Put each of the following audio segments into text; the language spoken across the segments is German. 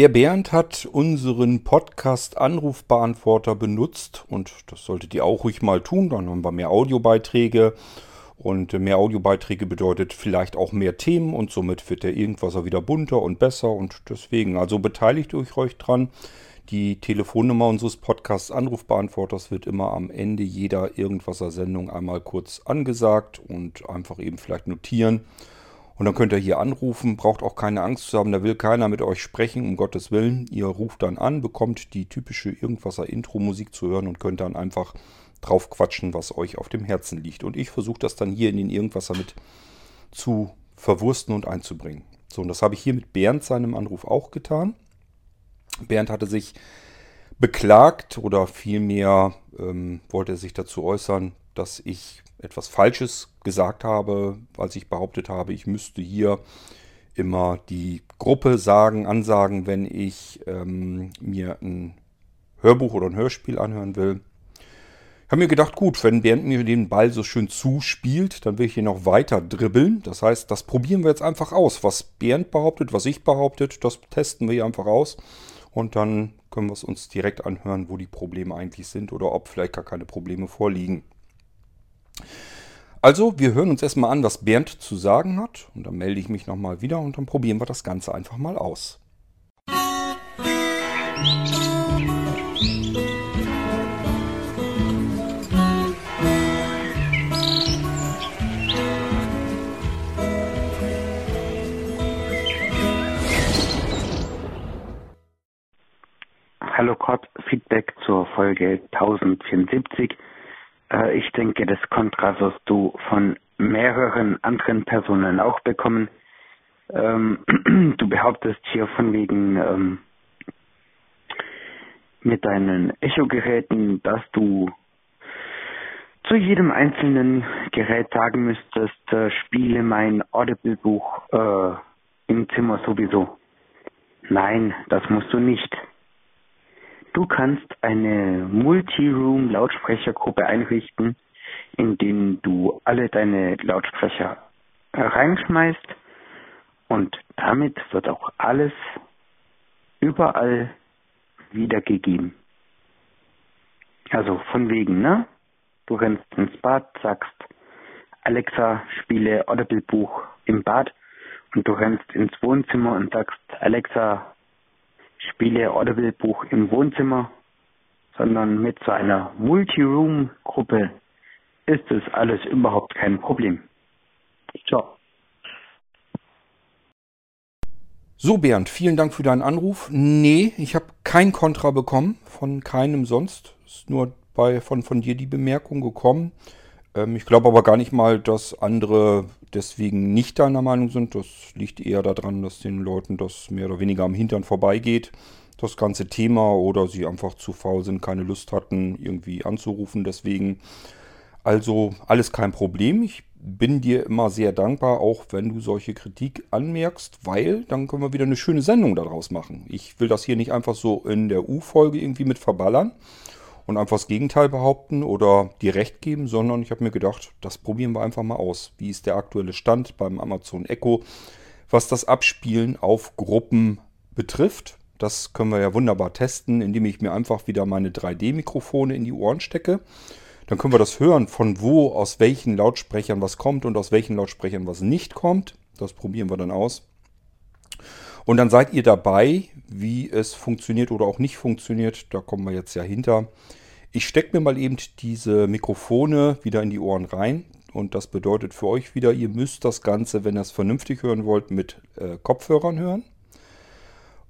Der Bernd hat unseren Podcast Anrufbeantworter benutzt und das solltet ihr auch ruhig mal tun. Dann haben wir mehr Audiobeiträge und mehr Audiobeiträge bedeutet vielleicht auch mehr Themen und somit wird der Irgendwasser wieder bunter und besser und deswegen, also beteiligt euch euch dran. Die Telefonnummer unseres Podcasts Anrufbeantworters wird immer am Ende jeder Irgendwasser-Sendung einmal kurz angesagt und einfach eben vielleicht notieren. Und dann könnt ihr hier anrufen, braucht auch keine Angst zu haben, da will keiner mit euch sprechen, um Gottes Willen. Ihr ruft dann an, bekommt die typische Irgendwasser-Intro-Musik zu hören und könnt dann einfach drauf quatschen, was euch auf dem Herzen liegt. Und ich versuche das dann hier in den Irgendwasser mit zu verwursten und einzubringen. So, und das habe ich hier mit Bernd seinem Anruf auch getan. Bernd hatte sich beklagt oder vielmehr ähm, wollte er sich dazu äußern, dass ich etwas Falsches gesagt habe, als ich behauptet habe, ich müsste hier immer die Gruppe sagen, ansagen, wenn ich ähm, mir ein Hörbuch oder ein Hörspiel anhören will. Ich habe mir gedacht, gut, wenn Bernd mir den Ball so schön zuspielt, dann will ich hier noch weiter dribbeln. Das heißt, das probieren wir jetzt einfach aus. Was Bernd behauptet, was ich behauptet, das testen wir hier einfach aus. Und dann können wir es uns direkt anhören, wo die Probleme eigentlich sind oder ob vielleicht gar keine Probleme vorliegen. Also, wir hören uns erstmal an, was Bernd zu sagen hat. Und dann melde ich mich nochmal wieder und dann probieren wir das Ganze einfach mal aus. Hallo Kurt, Feedback zur Folge 1074. Äh, ich denke, das Kontra wirst du von mehreren anderen Personen auch bekommen. Ähm, du behauptest hier von wegen ähm, mit deinen Echo-Geräten, dass du zu jedem einzelnen Gerät sagen müsstest, äh, spiele mein Audible-Buch äh, im Zimmer sowieso. Nein, das musst du nicht. Du kannst eine Multi-Room-Lautsprechergruppe einrichten, in denen du alle deine Lautsprecher reinschmeißt und damit wird auch alles überall wiedergegeben. Also von wegen, ne? Du rennst ins Bad, sagst Alexa, spiele Audible Buch im Bad und du rennst ins Wohnzimmer und sagst Alexa, spiele Audible-Buch im Wohnzimmer, sondern mit so einer Multi-Room-Gruppe ist es alles überhaupt kein Problem. Ciao. So, Bernd, vielen Dank für deinen Anruf. Nee, ich habe kein Kontra bekommen, von keinem sonst. Ist nur bei, von, von dir die Bemerkung gekommen. Ähm, ich glaube aber gar nicht mal, dass andere deswegen nicht deiner Meinung sind. Das liegt eher daran, dass den Leuten das mehr oder weniger am Hintern vorbeigeht, das ganze Thema, oder sie einfach zu faul sind, keine Lust hatten, irgendwie anzurufen. Deswegen, also alles kein Problem. Ich bin dir immer sehr dankbar, auch wenn du solche Kritik anmerkst, weil dann können wir wieder eine schöne Sendung daraus machen. Ich will das hier nicht einfach so in der U-Folge irgendwie mit verballern und einfach das Gegenteil behaupten oder dir recht geben, sondern ich habe mir gedacht, das probieren wir einfach mal aus. Wie ist der aktuelle Stand beim Amazon Echo, was das Abspielen auf Gruppen betrifft? Das können wir ja wunderbar testen, indem ich mir einfach wieder meine 3D-Mikrofone in die Ohren stecke. Dann können wir das hören, von wo, aus welchen Lautsprechern was kommt und aus welchen Lautsprechern was nicht kommt. Das probieren wir dann aus. Und dann seid ihr dabei, wie es funktioniert oder auch nicht funktioniert. Da kommen wir jetzt ja hinter. Ich stecke mir mal eben diese Mikrofone wieder in die Ohren rein. Und das bedeutet für euch wieder, ihr müsst das Ganze, wenn ihr es vernünftig hören wollt, mit äh, Kopfhörern hören.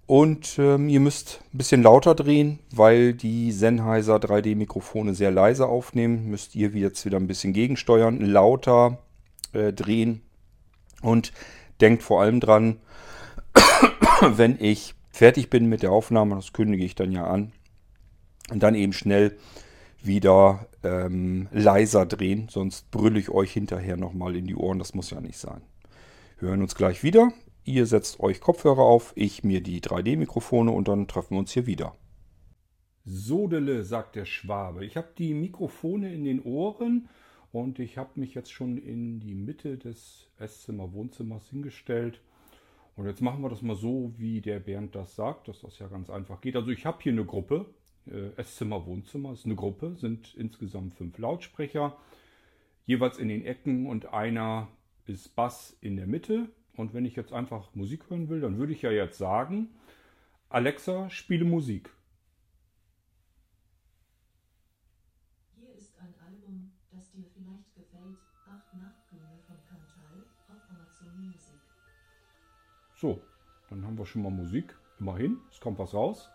Und ähm, ihr müsst ein bisschen lauter drehen, weil die Sennheiser 3D-Mikrofone sehr leise aufnehmen. Müsst ihr jetzt wieder ein bisschen gegensteuern, lauter äh, drehen. Und denkt vor allem dran, wenn ich fertig bin mit der Aufnahme, das kündige ich dann ja an, und dann eben schnell wieder ähm, leiser drehen, sonst brülle ich euch hinterher nochmal in die Ohren, das muss ja nicht sein. Wir hören uns gleich wieder. Ihr setzt euch Kopfhörer auf, ich mir die 3D-Mikrofone und dann treffen wir uns hier wieder. Sodele, sagt der Schwabe. Ich habe die Mikrofone in den Ohren und ich habe mich jetzt schon in die Mitte des Esszimmer-Wohnzimmers hingestellt Und jetzt machen wir das mal so, wie der Bernd das sagt, dass das ja ganz einfach geht. Also ich habe hier eine Gruppe, äh, Esszimmer, Wohnzimmer ist eine Gruppe, sind insgesamt fünf Lautsprecher, jeweils in den Ecken und einer ist Bass in der Mitte. Und wenn ich jetzt einfach Musik hören will, dann würde ich ja jetzt sagen, Alexa, spiele Musik. Hier ist ein Album, das dir vielleicht gefällt. Acht Nachtblume von Cantal auf Amazon Music. So, dann haben wir schon mal Musik. Immerhin, es kommt was raus.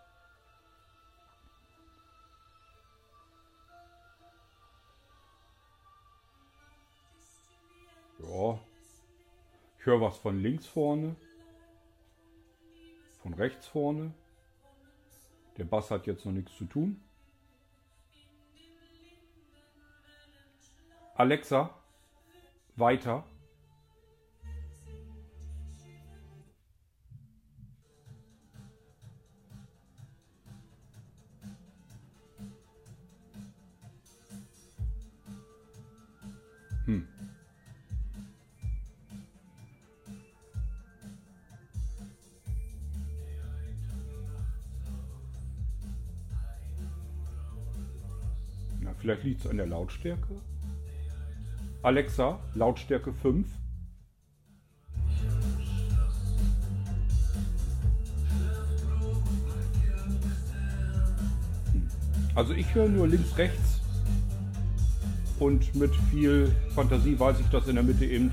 Ich höre was von links vorne, von rechts vorne. Der Bass hat jetzt noch nichts zu tun. Alexa, weiter. Vielleicht liegt es an der Lautstärke. Alexa, Lautstärke 5. Hm. Also ich höre nur links, rechts und mit viel Fantasie weiß ich, dass in der Mitte eben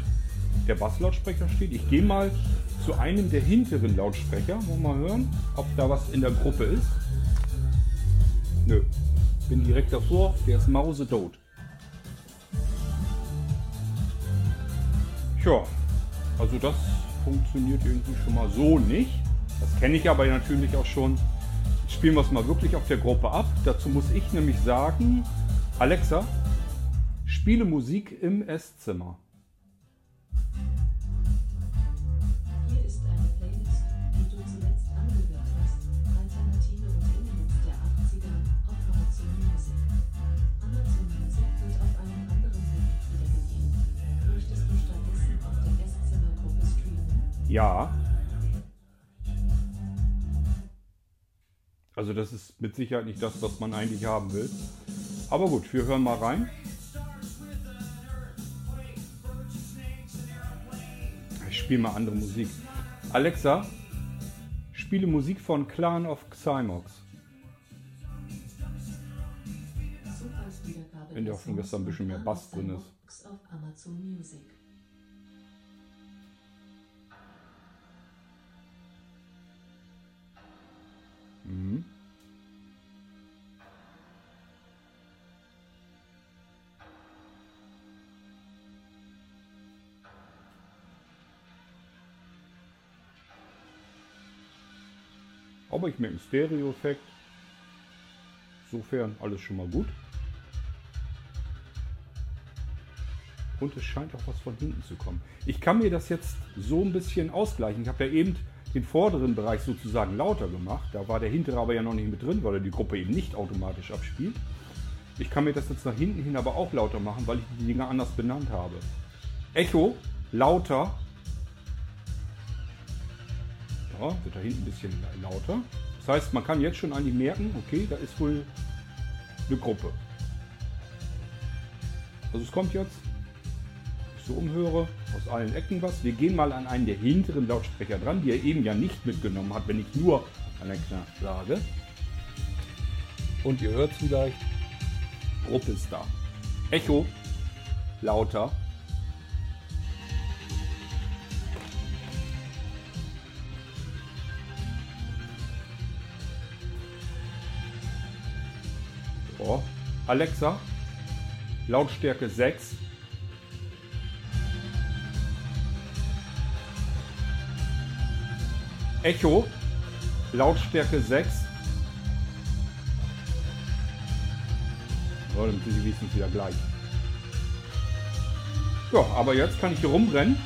der Basslautsprecher steht. Ich gehe mal zu einem der hinteren Lautsprecher. Wollen wir mal hören, ob da was in der Gruppe ist. Nö. Bin direkt davor. Der ist mausetot. Tja, also das funktioniert irgendwie schon mal so nicht. Das kenne ich aber natürlich auch schon. Spielen wir es mal wirklich auf der Gruppe ab. Dazu muss ich nämlich sagen, Alexa, spiele Musik im Esszimmer. Ja. Also das ist mit Sicherheit nicht das, was man eigentlich haben will. Aber gut, wir hören mal rein. Ich spiele mal andere Musik. Alexa, spiele Musik von Clan of Xymox. In der Hoffnung, dass da ein bisschen mehr Bass drin ist. Mhm. Aber ich merke einen Stereo-Effekt. Insofern alles schon mal gut. Und es scheint auch was von hinten zu kommen. Ich kann mir das jetzt so ein bisschen ausgleichen. Ich habe ja eben den vorderen Bereich sozusagen lauter gemacht. Da war der hintere aber ja noch nicht mit drin, weil er die Gruppe eben nicht automatisch abspielt. Ich kann mir das jetzt nach hinten hin aber auch lauter machen, weil ich die Dinger anders benannt habe. Echo, lauter. Ja, wird da hinten ein bisschen lauter. Das heißt, man kann jetzt schon eigentlich merken, okay, da ist wohl eine Gruppe. Also es kommt jetzt, so umhöre, aus allen Ecken was. Wir gehen mal an einen der hinteren Lautsprecher dran, die er eben ja nicht mitgenommen hat, wenn ich nur Alexa sage. Und ihr hört es vielleicht, Gruppe ist da. Echo, lauter. Alexa, Lautstärke 6. Echo, Lautstärke 6. So, dann sind die wenigstens wieder gleich. Ja, aber jetzt kann ich hier rumrennen.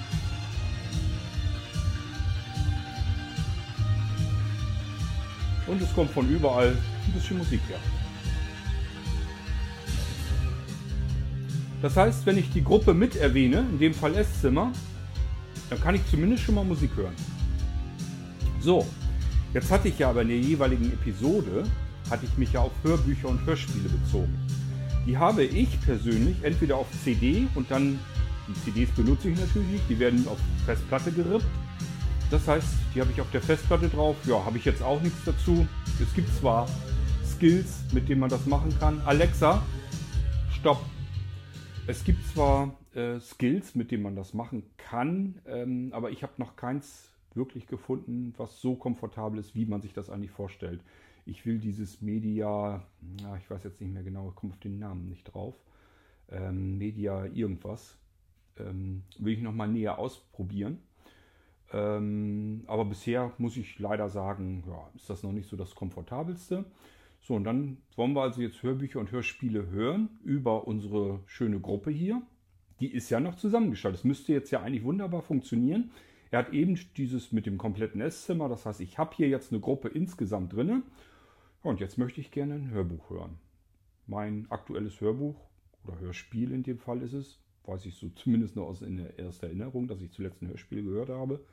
Und es kommt von überall ein bisschen Musik her. Das heißt, wenn ich die Gruppe mit erwähne, in dem Fall Esszimmer, dann kann ich zumindest schon mal Musik hören. So, jetzt hatte ich ja aber in der jeweiligen Episode, hatte ich mich ja auf Hörbücher und Hörspiele bezogen. Die habe ich persönlich entweder auf CD und dann, die CDs benutze ich natürlich nicht, die werden auf Festplatte gerippt. Das heißt, die habe ich auf der Festplatte drauf. Ja, habe ich jetzt auch nichts dazu. Es gibt zwar Skills, mit denen man das machen kann. Alexa, stopp. Es gibt zwar äh, Skills, mit denen man das machen kann, ähm, aber ich habe noch keins wirklich gefunden, was so komfortabel ist, wie man sich das eigentlich vorstellt. Ich will dieses Media, ja, ich weiß jetzt nicht mehr genau, ich komme auf den Namen nicht drauf, ähm, Media irgendwas, ähm, will ich nochmal näher ausprobieren. Ähm, aber bisher muss ich leider sagen, ja, ist das noch nicht so das komfortabelste. So, und dann wollen wir also jetzt Hörbücher und Hörspiele hören über unsere schöne Gruppe hier. Die ist ja noch zusammengeschaltet. Das müsste jetzt ja eigentlich wunderbar funktionieren. Er hat eben dieses mit dem kompletten Esszimmer. Das heißt, ich habe hier jetzt eine Gruppe insgesamt drinne. Und jetzt möchte ich gerne ein Hörbuch hören. Mein aktuelles Hörbuch oder Hörspiel in dem Fall ist es. Weiß ich so zumindest noch aus ersten Erinnerung, dass ich zuletzt ein Hörspiel gehört habe.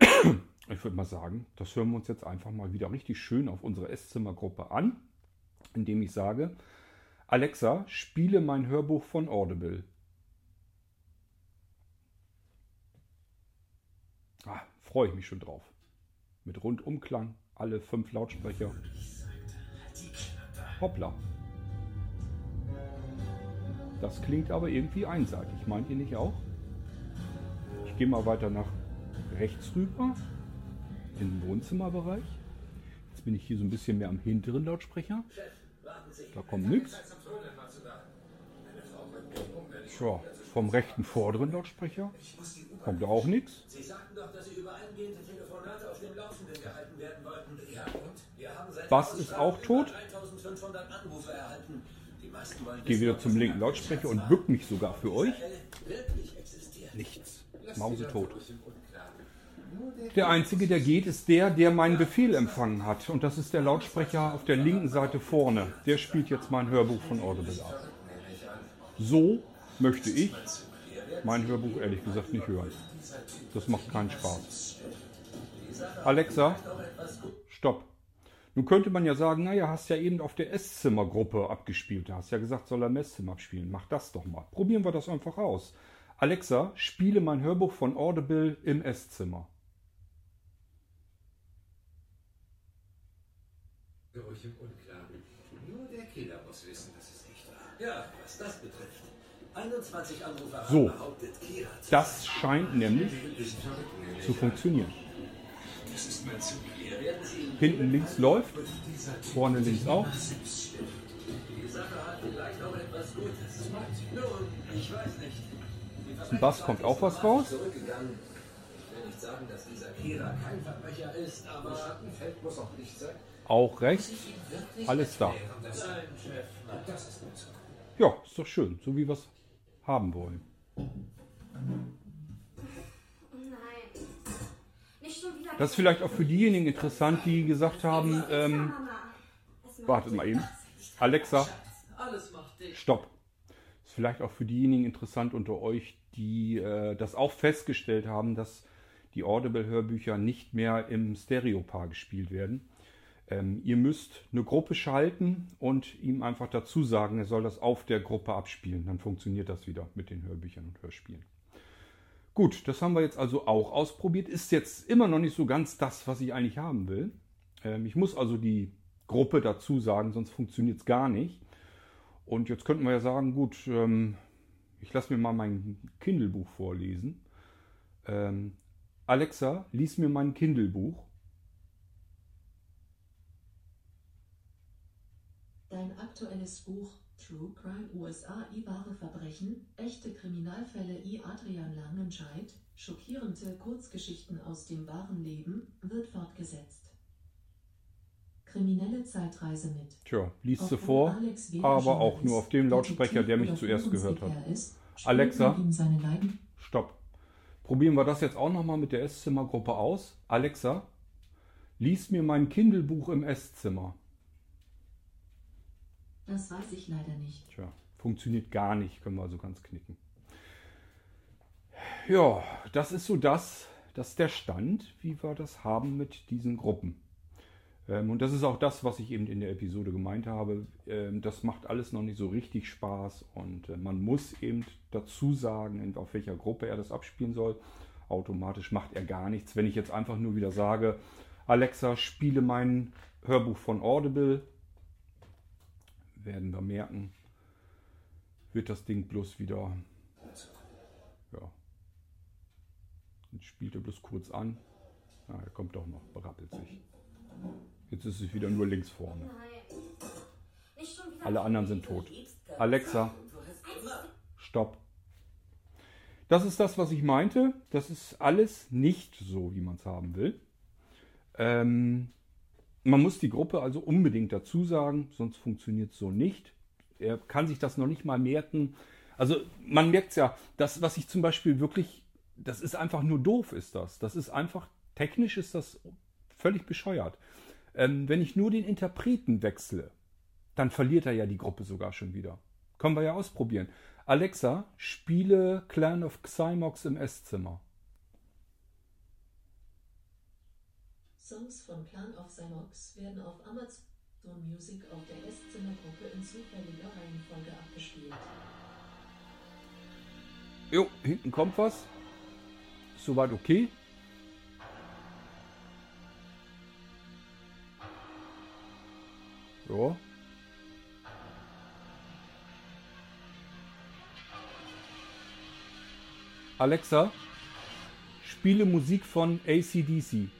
Ich würde mal sagen, das hören wir uns jetzt einfach mal wieder richtig schön auf unsere Esszimmergruppe an, indem ich sage, Alexa, spiele mein Hörbuch von Audible. Ah, freue ich mich schon drauf. Mit Rundumklang, alle fünf Lautsprecher. Hoppla. Das klingt aber irgendwie einseitig, meint ihr nicht auch? Ich gehe mal weiter nach rechts rüber in den Wohnzimmerbereich. Jetzt bin ich hier so ein bisschen mehr am hinteren Lautsprecher. Da kommt nichts. So, vom rechten vorderen Lautsprecher kommt auch nichts. Sie sagten doch, dass Sie über eingehende Telefonate auf dem Laufenden gehalten werden wollten. Ja, und? Wir haben seit Bass ist auch tot. 1500 Anrufe erhalten. Die meisten wollen Gehe wieder zum linken Lautsprecher und bück mich sogar für euch. Nichts. Mausetot. Der einzige, der geht, ist der, der meinen Befehl empfangen hat. Und das ist der Lautsprecher auf der linken Seite vorne. Der spielt jetzt mein Hörbuch von Audible ab. So möchte ich mein Hörbuch ehrlich gesagt nicht hören. Das macht keinen Spaß. Alexa, stopp. Nun könnte man ja sagen, naja, hast ja eben auf der Esszimmergruppe abgespielt. Du hast ja gesagt, soll er im Esszimmer abspielen. Mach das doch mal. Probieren wir das einfach aus. Alexa, spiele mein Hörbuch von Audible im Esszimmer. Ruhig im Unklaren. Nur der Killer muss wissen, dass es echt war. Ja, was das betrifft. 21 Anrufer haben So. behauptet, Kira zu Das scheint nämlich zu funktionieren. Hinten links läuft, vorne links auch. Die Sache hat vielleicht auch etwas Gutes. Nun, ich weiß nicht. Die Aus dem Bass kommt auch was raus. Auch rechts. Alles da. Sein Chef, na, das ist gut so. Ja, ist doch schön, so wie wir es haben wollen. Das ist vielleicht auch für diejenigen interessant, die gesagt haben, ähm, wartet mal eben. Alexa, stopp. Ist vielleicht auch für diejenigen interessant unter euch, die äh, das auch festgestellt haben, dass die Audible-Hörbücher nicht mehr im Stereopaar gespielt werden. Ähm, ihr müsst eine Gruppe schalten und ihm einfach dazu sagen, er soll das auf der Gruppe abspielen. Dann funktioniert das wieder mit den Hörbüchern und Hörspielen. Gut, das haben wir jetzt also auch ausprobiert. Ist jetzt immer noch nicht so ganz das, was ich eigentlich haben will. Ähm, ich muss also die Gruppe dazu sagen, sonst funktioniert es gar nicht. Und jetzt könnten wir ja sagen, gut, ähm, ich lasse mir mal mein Kindle-Buch vorlesen. Ähm, Alexa, lies mir mein Kindle-Buch. Dein aktuelles Buch True Crime USA I wahre Verbrechen, echte Kriminalfälle I Adrian Langenscheidt, schockierende Kurzgeschichten aus dem wahren Leben, wird fortgesetzt. Kriminelle Zeitreise mit. Tja, liest sie vor, aber auch nur auf dem Lautsprecher, der mich zuerst gehört hat. Ist, Alexa? Stopp. Probieren wir das jetzt auch nochmal mit der Esszimmergruppe aus. Alexa, lies mir mein Kindle-Buch im Esszimmer. Das weiß ich leider nicht. Tja, funktioniert gar nicht, können wir also ganz knicken. Ja, das ist so das, das ist der Stand, wie wir das haben mit diesen Gruppen. Ähm, und das ist auch das, was ich eben in der Episode gemeint habe. Ähm, das macht alles noch nicht so richtig Spaß und äh, man muss eben dazu sagen, auf welcher Gruppe er das abspielen soll. Automatisch macht er gar nichts. Wenn ich jetzt einfach nur wieder sage, Alexa, spiele mein Hörbuch von Audible, werden wir merken, wird das Ding bloß wieder, ja, dann spielt er bloß kurz an. Ja, er kommt doch noch, berappelt sich. Jetzt ist es wieder nur links vorne. Alle anderen sind tot. Alexa, stopp. Das ist das, was ich meinte. Das ist alles nicht so, wie man es haben will. Ähm, man muss die Gruppe also unbedingt dazu sagen, sonst funktioniert es so nicht. Er kann sich das noch nicht mal merken. Also man merkt es ja, das, was ich zum Beispiel wirklich, das ist einfach nur doof, ist das. Das ist einfach, technisch ist das völlig bescheuert. Ähm, wenn ich nur den Interpreten wechsle, dann verliert er ja die Gruppe sogar schon wieder. Können wir ja ausprobieren. Alexa, spiele Clan of Xymox im Esszimmer. Songs von Clan of Cymox werden auf Amazon Music auf der Esszimmergruppe in zufälliger Reihenfolge abgespielt. Jo, hinten kommt was. Soweit okay. Ja. Alexa, spiele Musik von ACDC.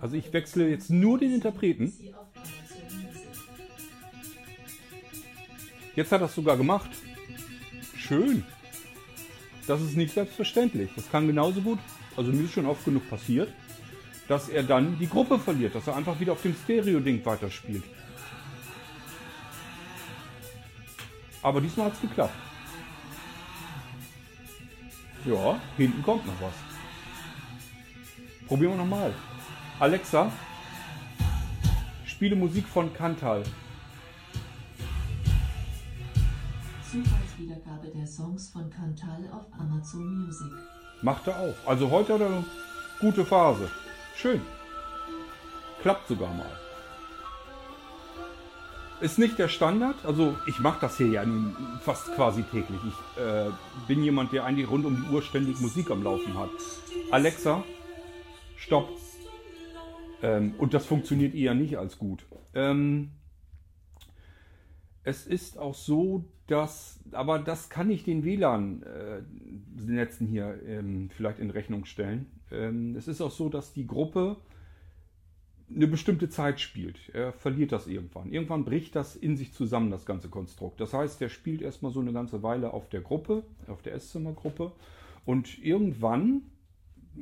Also ich wechsle jetzt nur den Interpreten. Jetzt hat er es sogar gemacht. Schön. Das ist nicht selbstverständlich. Das kann genauso gut, also mir ist schon oft genug passiert, dass er dann die Gruppe verliert, dass er einfach wieder auf dem Stereo-Ding weiterspielt. Aber diesmal hat es geklappt. Ja, hinten kommt noch was. Probieren wir nochmal. Alexa, spiele Musik von Kantal. Zufallswiedergabe der Songs von Cantal auf Amazon Music. Macht er auch. Also heute hat er eine gute Phase. Schön. Klappt sogar mal. Ist nicht der Standard. Also ich mache das hier ja nun fast quasi täglich. Ich äh, bin jemand, der eigentlich rund um die Uhr ständig Musik am Laufen hat. Alexa, stopp. Ähm, und das funktioniert eher nicht als gut. Ähm, es ist auch so, dass, aber das kann ich den WLAN-Netzen hier ähm, vielleicht in Rechnung stellen. Ähm, es ist auch so, dass die Gruppe eine bestimmte Zeit spielt. Er verliert das irgendwann. Irgendwann bricht das in sich zusammen, das ganze Konstrukt. Das heißt, er spielt erstmal so eine ganze Weile auf der Gruppe, auf der Esszimmergruppe. Und irgendwann,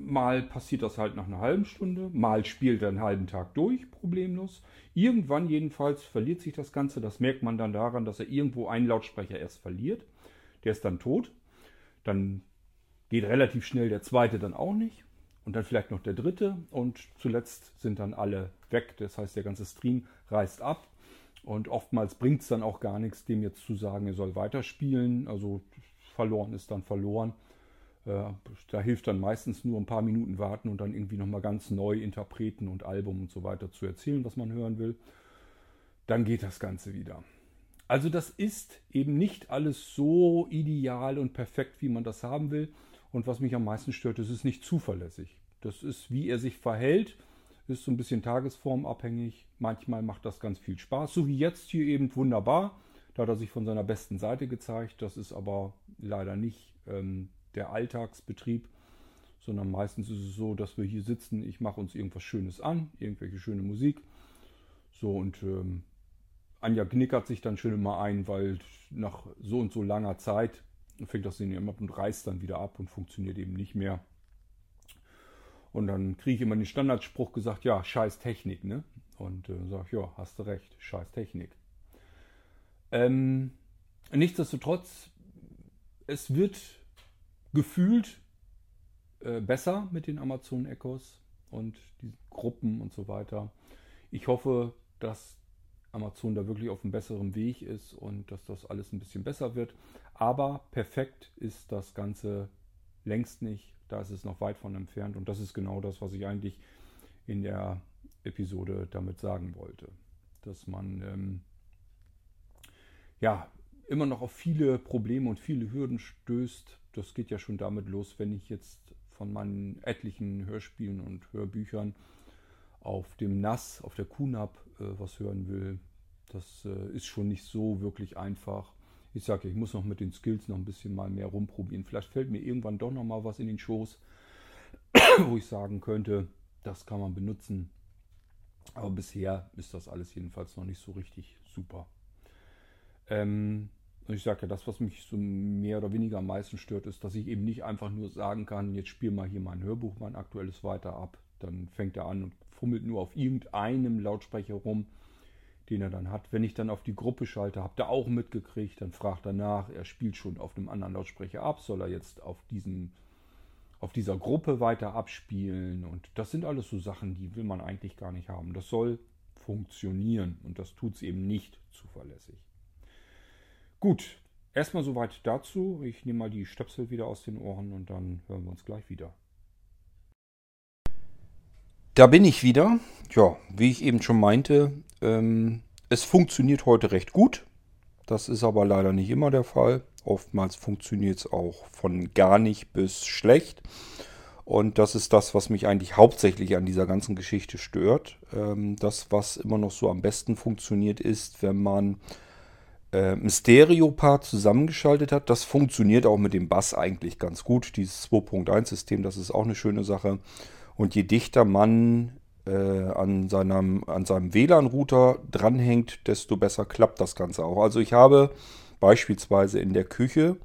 mal passiert das halt nach einer halben Stunde, mal spielt er einen halben Tag durch, problemlos. Irgendwann jedenfalls verliert sich das Ganze. Das merkt man dann daran, dass er irgendwo einen Lautsprecher erst verliert. Der ist dann tot. Dann geht relativ schnell der zweite dann auch nicht. Und dann vielleicht noch der dritte. Und zuletzt sind dann alle weg. Das heißt, der ganze Stream reißt ab. Und oftmals bringt es dann auch gar nichts, dem jetzt zu sagen, er soll weiterspielen. Also verloren ist dann verloren. Äh, Da hilft dann meistens nur ein paar Minuten warten und dann irgendwie nochmal ganz neu Interpreten und Album und so weiter zu erzählen, was man hören will. Dann geht das Ganze wieder. Also das ist eben nicht alles so ideal und perfekt, wie man das haben will. Und was mich am meisten stört, das ist nicht zuverlässig. Das ist, wie er sich verhält, ist so ein bisschen tagesformabhängig. Manchmal macht das ganz viel Spaß, so wie jetzt hier eben wunderbar. Da hat er sich von seiner besten Seite gezeigt. Das ist aber leider nicht ähm, der Alltagsbetrieb, sondern meistens ist es so, dass wir hier sitzen, ich mache uns irgendwas Schönes an, irgendwelche schöne Musik. So und ähm, Anja knickert sich dann schön immer ein, weil nach so und so langer Zeit fängt das Ding immer ab und reißt dann wieder ab und funktioniert eben nicht mehr. Und dann kriege ich immer den Standardspruch gesagt, ja, scheiß Technik, ne? Und äh, sage ich, ja, hast du recht, scheiß Technik. Ähm, nichtsdestotrotz, es wird gefühlt äh, besser mit den Amazon Echos und die Gruppen und so weiter. Ich hoffe, dass Amazon da wirklich auf einem besseren Weg ist und dass das alles ein bisschen besser wird. Aber perfekt ist das Ganze längst nicht. Da ist es noch weit von entfernt. Und das ist genau das, was ich eigentlich in der Episode damit sagen wollte. Dass man ähm, ja immer noch auf viele Probleme und viele Hürden stößt. Das geht ja schon damit los, wenn ich jetzt von meinen etlichen Hörspielen und Hörbüchern auf dem NAS, auf der QNAP äh, was hören will. Das äh, ist schon nicht so wirklich einfach. Ich sage, ich muss noch mit den Skills noch ein bisschen mal mehr rumprobieren. Vielleicht fällt mir irgendwann doch noch mal was in den Schoß, wo ich sagen könnte, das kann man benutzen. Aber bisher ist das alles jedenfalls noch nicht so richtig super. Ähm, ich sage ja, das, was mich so mehr oder weniger am meisten stört, ist, dass ich eben nicht einfach nur sagen kann, jetzt spiel mal hier mein Hörbuch, mein aktuelles weiter ab. Dann fängt er an und fummelt nur auf irgendeinem Lautsprecher rum, den er dann hat. Wenn ich dann auf die Gruppe schalte, habt ihr auch mitgekriegt, dann fragt er nach, er spielt schon auf einem anderen Lautsprecher ab, soll er jetzt auf diesem auf dieser Gruppe weiter abspielen und das sind alles so Sachen, die will man eigentlich gar nicht haben. Das soll funktionieren und das tut es eben nicht zuverlässig. Gut, erstmal soweit dazu. Ich nehme mal die Stöpsel wieder aus den Ohren und dann hören wir uns gleich wieder. Da bin ich wieder. Ja, wie ich eben schon meinte, ähm, es funktioniert heute recht gut. Das ist aber leider nicht immer der Fall. Oftmals funktioniert es auch von gar nicht bis schlecht. Und das ist das, was mich eigentlich hauptsächlich an dieser ganzen Geschichte stört. Ähm, das, was immer noch so am besten funktioniert, ist, wenn man ein Stereo-Part zusammengeschaltet hat. Das funktioniert auch mit dem Bass eigentlich ganz gut. Dieses 2.1-System, das ist auch eine schöne Sache. Und je dichter man äh, an, seinem, an seinem WLAN-Router dranhängt, desto besser klappt das Ganze auch. Also ich habe beispielsweise in der Küche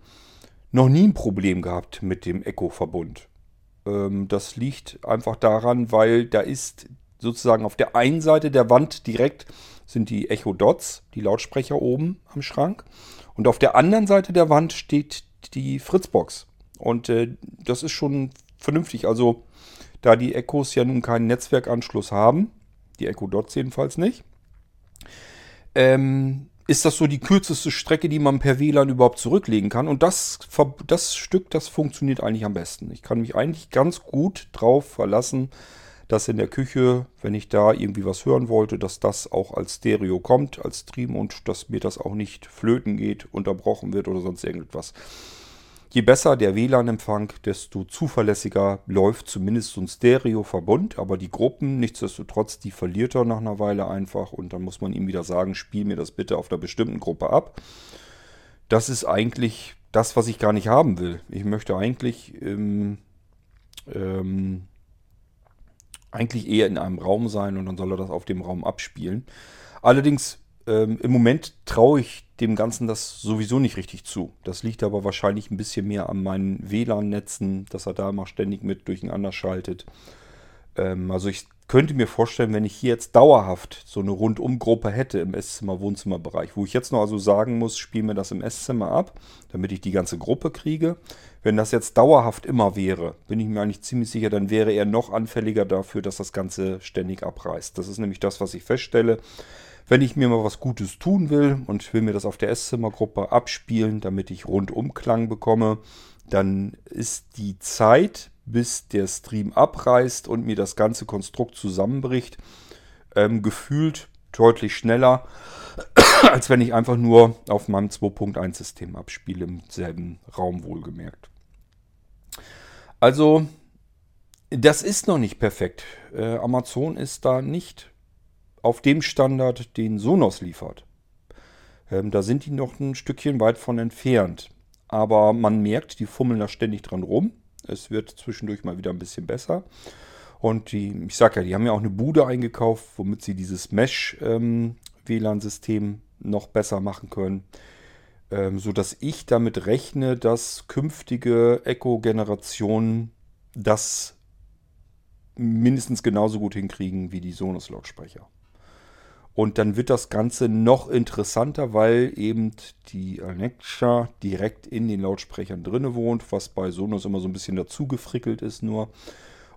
noch nie ein Problem gehabt mit dem Echo-Verbund. Ähm, das liegt einfach daran, weil da ist sozusagen auf der einen Seite der Wand direkt sind die Echo Dots, die Lautsprecher oben am Schrank. Und auf der anderen Seite der Wand steht die Fritzbox. Und äh, das ist schon vernünftig. Also, da die Echos ja nun keinen Netzwerkanschluss haben, die Echo Dots jedenfalls nicht, ähm, ist das so die kürzeste Strecke, die man per WLAN überhaupt zurücklegen kann. Und das, das Stück, das funktioniert eigentlich am besten. Ich kann mich eigentlich ganz gut drauf verlassen, dass in der Küche, wenn ich da irgendwie was hören wollte, dass das auch als Stereo kommt, als Stream und dass mir das auch nicht flöten geht, unterbrochen wird oder sonst irgendetwas. Je besser der WLAN-Empfang, desto zuverlässiger läuft zumindest so ein Stereo-Verbund. Aber die Gruppen, nichtsdestotrotz, die verliert er nach einer Weile einfach. Und dann muss man ihm wieder sagen, spiel mir das bitte auf einer bestimmten Gruppe ab. Das ist eigentlich das, was ich gar nicht haben will. Ich möchte eigentlich ähm, ähm, eigentlich eher in einem Raum sein und dann soll er das auf dem Raum abspielen. Allerdings ähm, im Moment traue ich dem Ganzen das sowieso nicht richtig zu. Das liegt aber wahrscheinlich ein bisschen mehr an meinen WLAN-Netzen, dass er da immer ständig mit durcheinander schaltet. Ähm, also ich könnte mir vorstellen, wenn ich hier jetzt dauerhaft so eine Rundumgruppe hätte im Esszimmer-Wohnzimmerbereich, wo ich jetzt noch also sagen muss, spiel mir das im Esszimmer ab, damit ich die ganze Gruppe kriege. Wenn das jetzt dauerhaft immer wäre, bin ich mir eigentlich ziemlich sicher, dann wäre er noch anfälliger dafür, dass das Ganze ständig abreißt. Das ist nämlich das, was ich feststelle. Wenn ich mir mal was Gutes tun will und will mir das auf der Esszimmergruppe abspielen, damit ich Rundumklang bekomme, dann ist die Zeit, bis der Stream abreißt und mir das ganze Konstrukt zusammenbricht, ähm, gefühlt deutlich schneller, als wenn ich einfach nur auf meinem 2.1-System abspiele, im selben Raum wohlgemerkt. Also, das ist noch nicht perfekt. Äh, Amazon ist da nicht auf dem Standard, den Sonos liefert. Ähm, da sind die noch ein Stückchen weit von entfernt. Aber man merkt, die fummeln da ständig dran rum. Es wird zwischendurch mal wieder ein bisschen besser. Und die, ich sag ja, die haben ja auch eine Bude eingekauft, womit sie dieses Mesh-WLAN-System ähm, noch besser machen können. Ähm, so dass ich damit rechne, dass künftige Echo-Generationen das mindestens genauso gut hinkriegen wie die Sonos-Lautsprecher. Und dann wird das Ganze noch interessanter, weil eben die Alexa direkt in den Lautsprechern drinne wohnt, was bei Sonos immer so ein bisschen dazu gefrickelt ist nur.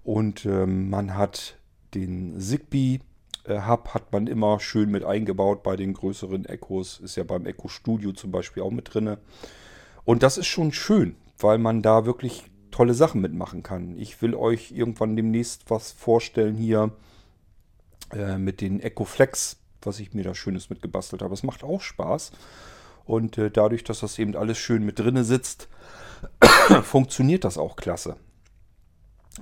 Und ähm, man hat den Zigbee äh, Hub hat man immer schön mit eingebaut bei den größeren Echos. Ist ja beim Echo Studio zum Beispiel auch mit drin. Und das ist schon schön, weil man da wirklich tolle Sachen mitmachen kann. Ich will euch irgendwann demnächst was vorstellen hier äh, mit den Echo Flex, was ich mir da Schönes mitgebastelt habe. Es macht auch Spaß. Und äh, dadurch, dass das eben alles schön mit drinne sitzt, funktioniert das auch klasse.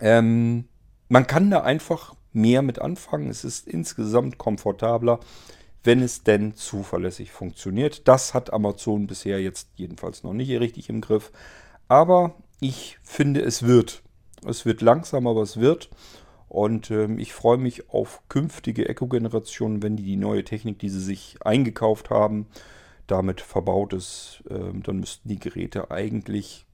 Ähm, man kann da einfach mehr mit anfangen. Es ist insgesamt komfortabler, wenn es denn zuverlässig funktioniert. Das hat Amazon bisher jetzt jedenfalls noch nicht richtig im Griff. Aber ich finde, es wird. Es wird langsam, aber es wird. Und ähm, ich freue mich auf künftige Echo-Generationen, wenn die die neue Technik, die sie sich eingekauft haben, damit verbaut ist. Ähm, dann müssten die Geräte eigentlich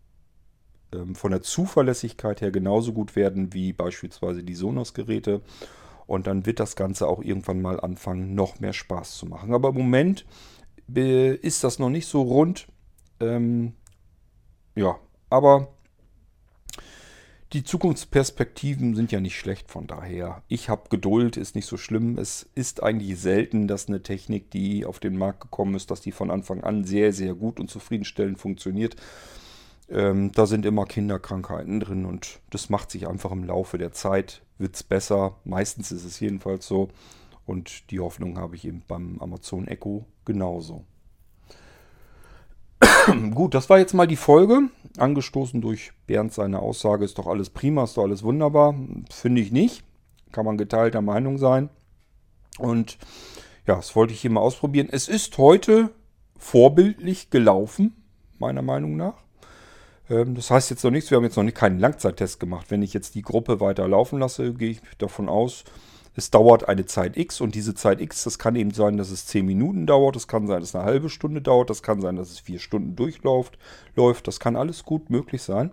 ähm, von der Zuverlässigkeit her genauso gut werden wie beispielsweise die Sonos-Geräte. Und dann wird das Ganze auch irgendwann mal anfangen, noch mehr Spaß zu machen. Aber im Moment äh, ist das noch nicht so rund. Ähm, ja, aber die Zukunftsperspektiven sind ja nicht schlecht von daher. Ich habe Geduld, ist nicht so schlimm. Es ist eigentlich selten, dass eine Technik, die auf den Markt gekommen ist, dass die von Anfang an sehr, sehr gut und zufriedenstellend funktioniert. Ähm, da sind immer Kinderkrankheiten drin und das macht sich einfach im Laufe der Zeit, wird es besser. Meistens ist es jedenfalls so. Und die Hoffnung habe ich eben beim Amazon Echo genauso. Gut, das war jetzt mal die Folge. Angestoßen durch Bernd seine Aussage, ist doch alles prima, ist doch alles wunderbar. Finde ich nicht. Kann man geteilter Meinung sein. Und ja, das wollte ich hier mal ausprobieren. Es ist heute vorbildlich gelaufen, meiner Meinung nach. Ähm, das heißt jetzt noch nichts, wir haben jetzt noch nicht keinen Langzeittest gemacht. Wenn ich jetzt die Gruppe weiter laufen lasse, gehe ich davon aus, es dauert eine Zeit X und diese Zeit X, das kann eben sein, dass es 10 Minuten dauert, es kann sein, dass es eine halbe Stunde dauert, das kann sein, dass es 4 Stunden durchläuft, läuft, das kann alles gut möglich sein.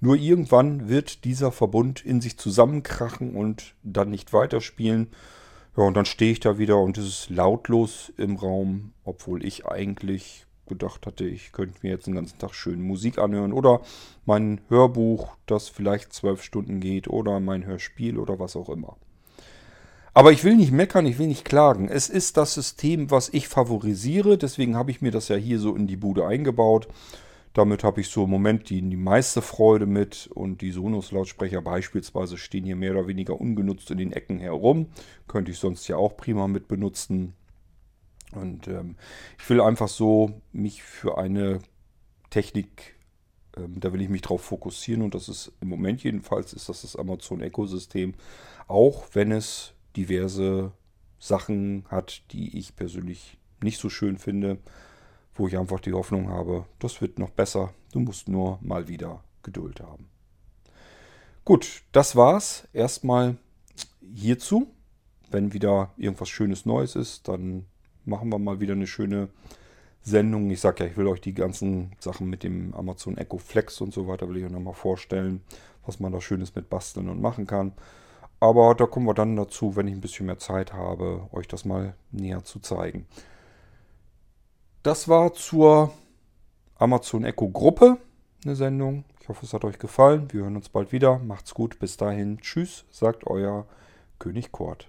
Nur irgendwann wird dieser Verbund in sich zusammenkrachen und dann nicht weiterspielen. Ja, und dann stehe ich da wieder und es ist lautlos im Raum, obwohl ich eigentlich gedacht hatte, ich könnte mir jetzt den ganzen Tag schön Musik anhören oder mein Hörbuch, das vielleicht zwölf Stunden geht oder mein Hörspiel oder was auch immer. Aber ich will nicht meckern, ich will nicht klagen. Es ist das System, was ich favorisiere, deswegen habe ich mir das ja hier so in die Bude eingebaut. Damit habe ich so im Moment die, die meiste Freude mit und die Sonos-Lautsprecher beispielsweise stehen hier mehr oder weniger ungenutzt in den Ecken herum. Könnte ich sonst ja auch prima mit benutzen. Und ähm, ich will einfach so mich für eine Technik, ähm, da will ich mich drauf fokussieren und das ist im Moment jedenfalls ist das das Amazon Echo-System, auch wenn es diverse Sachen hat, die ich persönlich nicht so schön finde, wo ich einfach die Hoffnung habe, das wird noch besser. Du musst nur mal wieder Geduld haben. Gut, das war's erstmal hierzu. Wenn wieder irgendwas Schönes Neues ist, dann machen wir mal wieder eine schöne Sendung. Ich sage ja, ich will euch die ganzen Sachen mit dem Amazon Echo Flex und so weiter, will ich euch nochmal vorstellen, was man da Schönes mit basteln und machen kann. Aber da kommen wir dann dazu, wenn ich ein bisschen mehr Zeit habe, euch das mal näher zu zeigen. Das war zur Amazon Echo Gruppe eine Sendung. Ich hoffe, es hat euch gefallen. Wir hören uns bald wieder. Macht's gut. Bis dahin. Tschüss, sagt euer König Kort.